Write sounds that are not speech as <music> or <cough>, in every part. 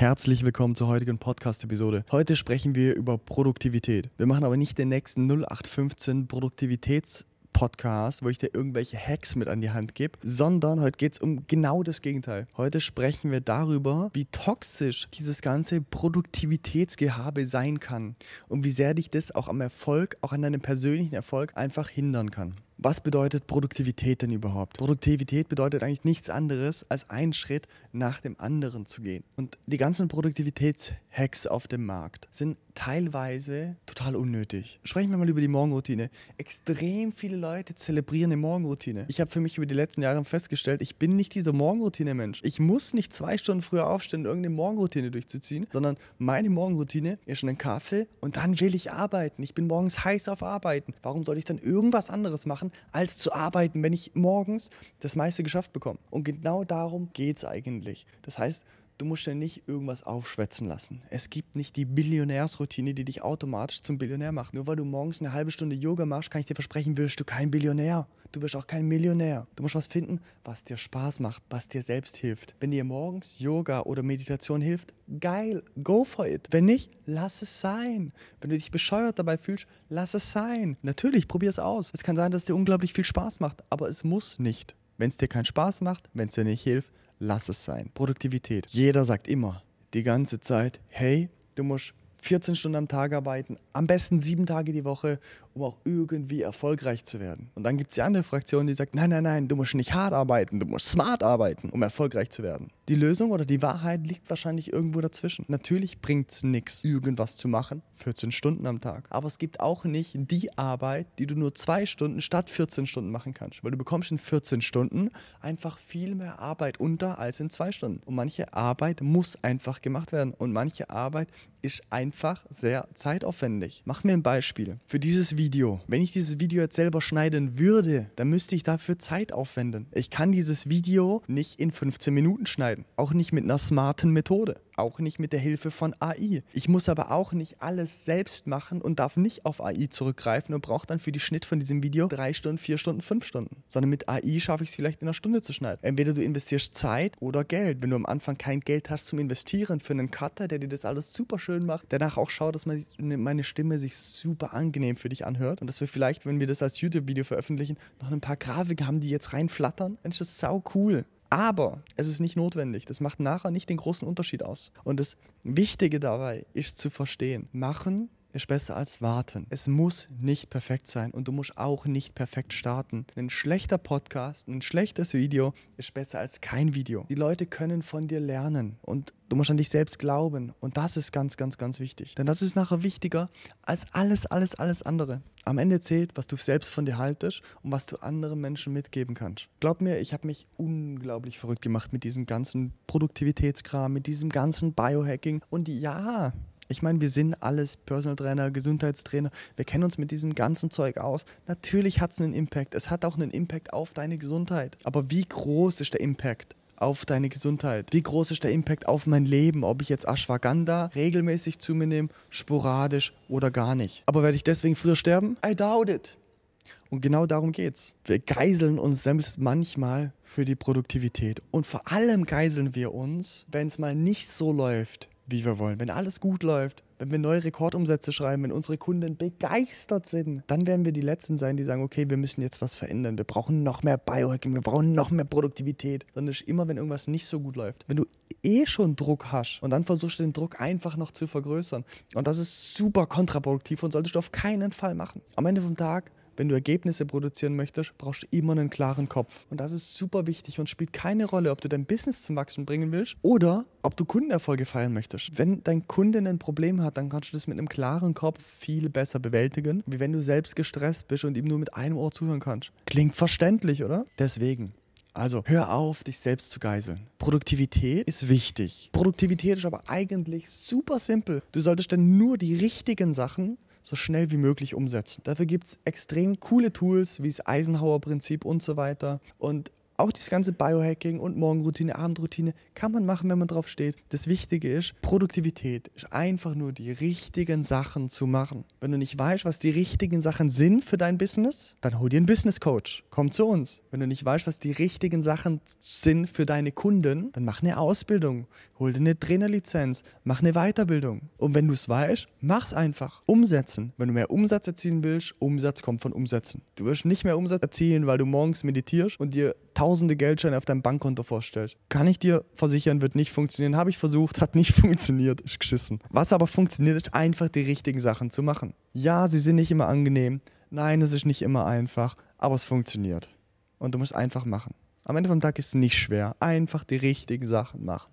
Herzlich willkommen zur heutigen Podcast-Episode. Heute sprechen wir über Produktivität. Wir machen aber nicht den nächsten 0815 Produktivitäts- Podcast, wo ich dir irgendwelche Hacks mit an die Hand gebe, sondern heute geht es um genau das Gegenteil. Heute sprechen wir darüber, wie toxisch dieses ganze Produktivitätsgehabe sein kann und wie sehr dich das auch am Erfolg, auch an deinem persönlichen Erfolg einfach hindern kann. Was bedeutet Produktivität denn überhaupt? Produktivität bedeutet eigentlich nichts anderes, als einen Schritt nach dem anderen zu gehen. Und die ganzen Produktivitätshacks auf dem Markt sind teilweise total unnötig. Sprechen wir mal über die Morgenroutine. Extrem viele Leute zelebrieren die Morgenroutine. Ich habe für mich über die letzten Jahre festgestellt, ich bin nicht dieser Morgenroutine-Mensch. Ich muss nicht zwei Stunden früher aufstehen, irgendeine Morgenroutine durchzuziehen, sondern meine Morgenroutine ist schon ein Kaffee und dann will ich arbeiten. Ich bin morgens heiß auf Arbeiten. Warum soll ich dann irgendwas anderes machen? Als zu arbeiten, wenn ich morgens das meiste geschafft bekomme. Und genau darum geht es eigentlich. Das heißt, du musst ja nicht irgendwas aufschwätzen lassen. Es gibt nicht die Billionärsroutine, die dich automatisch zum Billionär macht. Nur weil du morgens eine halbe Stunde Yoga machst, kann ich dir versprechen, wirst du kein Billionär. Du wirst auch kein Millionär. Du musst was finden, was dir Spaß macht, was dir selbst hilft. Wenn dir morgens Yoga oder Meditation hilft, geil, go for it. Wenn nicht, lass es sein. Wenn du dich bescheuert dabei fühlst, lass es sein. Natürlich, probier es aus. Es kann sein, dass es dir unglaublich viel Spaß macht, aber es muss nicht. Wenn es dir keinen Spaß macht, wenn es dir nicht hilft, lass es sein. Produktivität. Jeder sagt immer die ganze Zeit, hey, du musst 14 Stunden am Tag arbeiten, am besten sieben Tage die Woche um auch irgendwie erfolgreich zu werden. Und dann gibt es die andere Fraktion, die sagt, nein, nein, nein, du musst nicht hart arbeiten, du musst smart arbeiten, um erfolgreich zu werden. Die Lösung oder die Wahrheit liegt wahrscheinlich irgendwo dazwischen. Natürlich bringt es nichts, irgendwas zu machen, 14 Stunden am Tag. Aber es gibt auch nicht die Arbeit, die du nur zwei Stunden statt 14 Stunden machen kannst. Weil du bekommst in 14 Stunden einfach viel mehr Arbeit unter als in zwei Stunden. Und manche Arbeit muss einfach gemacht werden. Und manche Arbeit ist einfach sehr zeitaufwendig. Mach mir ein Beispiel. Für dieses Video. Wenn ich dieses Video jetzt selber schneiden würde, dann müsste ich dafür Zeit aufwenden. Ich kann dieses Video nicht in 15 Minuten schneiden. Auch nicht mit einer smarten Methode auch nicht mit der Hilfe von AI. Ich muss aber auch nicht alles selbst machen und darf nicht auf AI zurückgreifen und brauche dann für die Schnitt von diesem Video drei Stunden, vier Stunden, fünf Stunden. Sondern mit AI schaffe ich es vielleicht in einer Stunde zu schneiden. Entweder du investierst Zeit oder Geld. Wenn du am Anfang kein Geld hast zum Investieren für einen Cutter, der dir das alles super schön macht, danach auch schaut, dass meine Stimme sich super angenehm für dich anhört und dass wir vielleicht, wenn wir das als YouTube-Video veröffentlichen, noch ein paar Grafiken haben, die jetzt reinflattern. Das ist sau cool. Aber es ist nicht notwendig. Das macht nachher nicht den großen Unterschied aus. Und das Wichtige dabei ist zu verstehen, machen ist besser als warten. Es muss nicht perfekt sein und du musst auch nicht perfekt starten. Ein schlechter Podcast, ein schlechtes Video ist besser als kein Video. Die Leute können von dir lernen und du musst an dich selbst glauben und das ist ganz, ganz, ganz wichtig. Denn das ist nachher wichtiger als alles, alles, alles andere. Am Ende zählt, was du selbst von dir haltest und was du anderen Menschen mitgeben kannst. Glaub mir, ich habe mich unglaublich verrückt gemacht mit diesem ganzen Produktivitätskram, mit diesem ganzen Biohacking und ja, ich meine, wir sind alles Personal Trainer, Gesundheitstrainer. Wir kennen uns mit diesem ganzen Zeug aus. Natürlich hat es einen Impact. Es hat auch einen Impact auf deine Gesundheit. Aber wie groß ist der Impact? auf deine Gesundheit? Wie groß ist der Impact auf mein Leben, ob ich jetzt Ashwagandha regelmäßig zu mir nehme, sporadisch oder gar nicht? Aber werde ich deswegen früher sterben? I doubt it. Und genau darum geht's. Wir geiseln uns selbst manchmal für die Produktivität. Und vor allem geiseln wir uns, wenn es mal nicht so läuft, wie wir wollen. Wenn alles gut läuft, wenn wir neue Rekordumsätze schreiben, wenn unsere Kunden begeistert sind, dann werden wir die Letzten sein, die sagen, okay, wir müssen jetzt was verändern. Wir brauchen noch mehr Biohacking, wir brauchen noch mehr Produktivität. Sondern ist immer, wenn irgendwas nicht so gut läuft. Wenn du eh schon Druck hast und dann versuchst du den Druck einfach noch zu vergrößern. Und das ist super kontraproduktiv und solltest du auf keinen Fall machen. Am Ende vom Tag wenn du Ergebnisse produzieren möchtest, brauchst du immer einen klaren Kopf. Und das ist super wichtig und spielt keine Rolle, ob du dein Business zum Wachsen bringen willst oder ob du Kundenerfolge feiern möchtest. Wenn dein Kunde ein Problem hat, dann kannst du das mit einem klaren Kopf viel besser bewältigen, wie wenn du selbst gestresst bist und ihm nur mit einem Ohr zuhören kannst. Klingt verständlich, oder? Deswegen. Also hör auf, dich selbst zu geiseln. Produktivität ist wichtig. Produktivität ist aber eigentlich super simpel. Du solltest dann nur die richtigen Sachen so schnell wie möglich umsetzen. Dafür gibt es extrem coole Tools wie das Eisenhower-Prinzip und so weiter. Und auch dieses ganze Biohacking und Morgenroutine, Abendroutine kann man machen, wenn man drauf steht. Das Wichtige ist, Produktivität ist einfach nur die richtigen Sachen zu machen. Wenn du nicht weißt, was die richtigen Sachen sind für dein Business, dann hol dir einen Business Coach. Komm zu uns. Wenn du nicht weißt, was die richtigen Sachen sind für deine Kunden, dann mach eine Ausbildung. Hol dir eine Trainerlizenz. Mach eine Weiterbildung. Und wenn du es weißt, mach's einfach. Umsetzen. Wenn du mehr Umsatz erzielen willst, Umsatz kommt von Umsetzen. Du wirst nicht mehr Umsatz erzielen, weil du morgens meditierst und dir tausende Geldscheine auf deinem Bankkonto vorstellst. Kann ich dir versichern, wird nicht funktionieren. Habe ich versucht, hat nicht <laughs> funktioniert. Ist geschissen. Was aber funktioniert, ist einfach die richtigen Sachen zu machen. Ja, sie sind nicht immer angenehm. Nein, es ist nicht immer einfach, aber es funktioniert. Und du musst einfach machen. Am Ende vom Tag ist es nicht schwer. Einfach die richtigen Sachen machen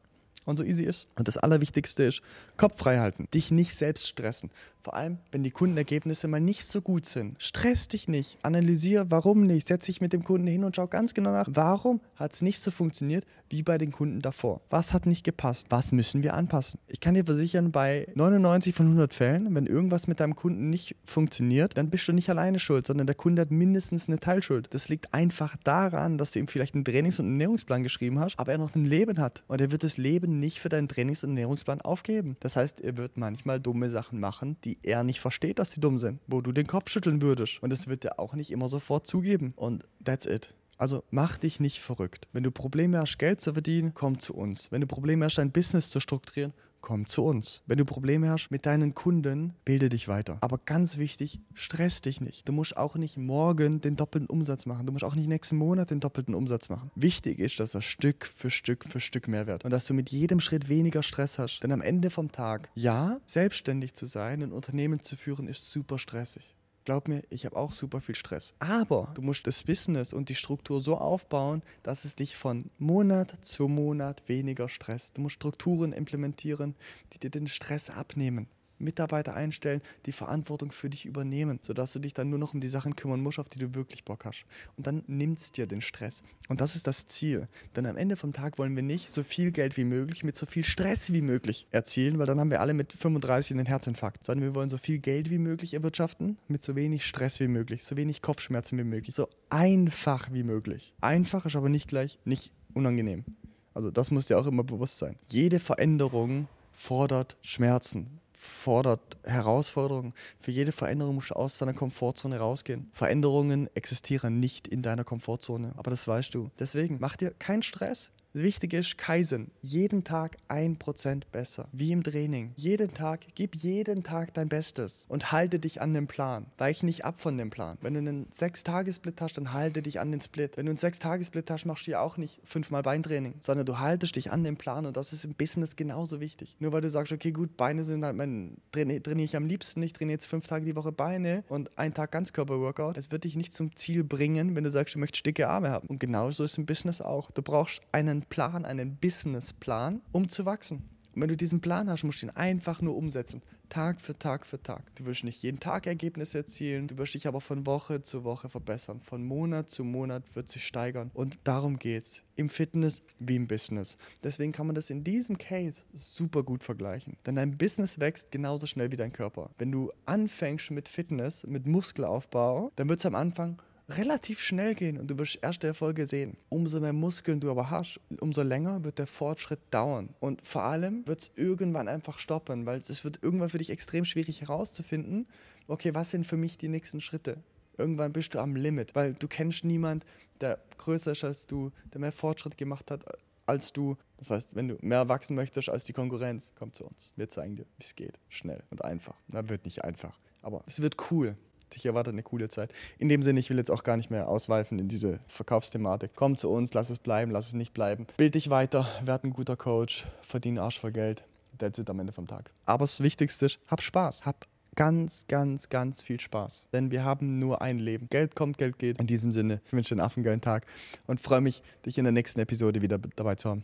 und so easy ist. Und das Allerwichtigste ist, Kopf frei halten, dich nicht selbst stressen. Vor allem, wenn die Kundenergebnisse mal nicht so gut sind. Stress dich nicht, analysiere, warum nicht, setz dich mit dem Kunden hin und schau ganz genau nach, warum hat es nicht so funktioniert wie bei den Kunden davor. Was hat nicht gepasst? Was müssen wir anpassen? Ich kann dir versichern, bei 99 von 100 Fällen, wenn irgendwas mit deinem Kunden nicht funktioniert, dann bist du nicht alleine schuld, sondern der Kunde hat mindestens eine Teilschuld. Das liegt einfach daran, dass du ihm vielleicht einen Trainings- und Ernährungsplan geschrieben hast, aber er noch ein Leben hat und er wird das Leben nicht für deinen Trainings- und Ernährungsplan aufgeben. Das heißt, er wird manchmal dumme Sachen machen, die er nicht versteht, dass sie dumm sind, wo du den Kopf schütteln würdest. Und das wird er auch nicht immer sofort zugeben. Und that's it. Also mach dich nicht verrückt. Wenn du Probleme hast, Geld zu verdienen, komm zu uns. Wenn du Probleme hast, dein Business zu strukturieren, komm zu uns. Wenn du Probleme hast mit deinen Kunden, bilde dich weiter. Aber ganz wichtig, stress dich nicht. Du musst auch nicht morgen den doppelten Umsatz machen. Du musst auch nicht nächsten Monat den doppelten Umsatz machen. Wichtig ist, dass das Stück für Stück für Stück mehr wird und dass du mit jedem Schritt weniger Stress hast. Denn am Ende vom Tag, ja, selbstständig zu sein, ein Unternehmen zu führen, ist super stressig. Glaub mir, ich habe auch super viel Stress. Aber du musst das Business und die Struktur so aufbauen, dass es dich von Monat zu Monat weniger stresst. Du musst Strukturen implementieren, die dir den Stress abnehmen. Mitarbeiter einstellen, die Verantwortung für dich übernehmen, sodass du dich dann nur noch um die Sachen kümmern musst, auf die du wirklich Bock hast. Und dann nimmst dir den Stress. Und das ist das Ziel. Denn am Ende vom Tag wollen wir nicht so viel Geld wie möglich mit so viel Stress wie möglich erzielen, weil dann haben wir alle mit 35 einen Herzinfarkt. Sondern wir wollen so viel Geld wie möglich erwirtschaften, mit so wenig Stress wie möglich, so wenig Kopfschmerzen wie möglich, so einfach wie möglich. Einfach ist aber nicht gleich nicht unangenehm. Also das muss dir auch immer bewusst sein. Jede Veränderung fordert Schmerzen, fordert Herausforderungen. Für jede Veränderung musst du aus deiner Komfortzone rausgehen. Veränderungen existieren nicht in deiner Komfortzone, aber das weißt du. Deswegen mach dir keinen Stress. Wichtig ist Kaizen. Jeden Tag ein Prozent besser. Wie im Training. Jeden Tag, gib jeden Tag dein Bestes und halte dich an den Plan. Weich nicht ab von dem Plan. Wenn du einen Sechs-Tage-Split hast, dann halte dich an den Split. Wenn du einen Sechs-Tage-Split hast, machst du ja auch nicht fünfmal Beintraining, sondern du haltest dich an den Plan und das ist im Business genauso wichtig. Nur weil du sagst, okay, gut, Beine sind halt mein, trainiere trainier ich am liebsten. Ich trainiere jetzt fünf Tage die Woche Beine und einen Tag Ganzkörper-Workout. Es wird dich nicht zum Ziel bringen, wenn du sagst, du möchtest dicke Arme haben. Und genauso ist im Business auch. Du brauchst einen Plan, einen Businessplan, um zu wachsen. Und wenn du diesen Plan hast, musst du ihn einfach nur umsetzen. Tag für Tag für Tag. Du wirst nicht jeden Tag Ergebnisse erzielen, du wirst dich aber von Woche zu Woche verbessern. Von Monat zu Monat wird sich steigern. Und darum geht's. Im Fitness wie im Business. Deswegen kann man das in diesem Case super gut vergleichen. Denn dein Business wächst genauso schnell wie dein Körper. Wenn du anfängst mit Fitness, mit Muskelaufbau, dann wird es am Anfang relativ schnell gehen und du wirst erste Erfolge sehen. Umso mehr Muskeln du aber hast, umso länger wird der Fortschritt dauern. Und vor allem wird es irgendwann einfach stoppen, weil es wird irgendwann für dich extrem schwierig herauszufinden, okay, was sind für mich die nächsten Schritte? Irgendwann bist du am Limit, weil du kennst niemand, der größer ist als du, der mehr Fortschritt gemacht hat als du. Das heißt, wenn du mehr wachsen möchtest als die Konkurrenz, komm zu uns. Wir zeigen dir, wie es geht. Schnell und einfach. Na, wird nicht einfach. Aber es wird cool dich erwartet eine coole Zeit. In dem Sinne, ich will jetzt auch gar nicht mehr ausweifen in diese Verkaufsthematik. Komm zu uns, lass es bleiben, lass es nicht bleiben. Bild dich weiter, werd ein guter Coach, verdien Arsch voll Geld. That's it am Ende vom Tag. Aber das Wichtigste ist, hab Spaß. Hab ganz, ganz, ganz viel Spaß. Denn wir haben nur ein Leben. Geld kommt, Geld geht. In diesem Sinne, ich wünsche dir einen affengeilen Tag und freue mich, dich in der nächsten Episode wieder dabei zu haben.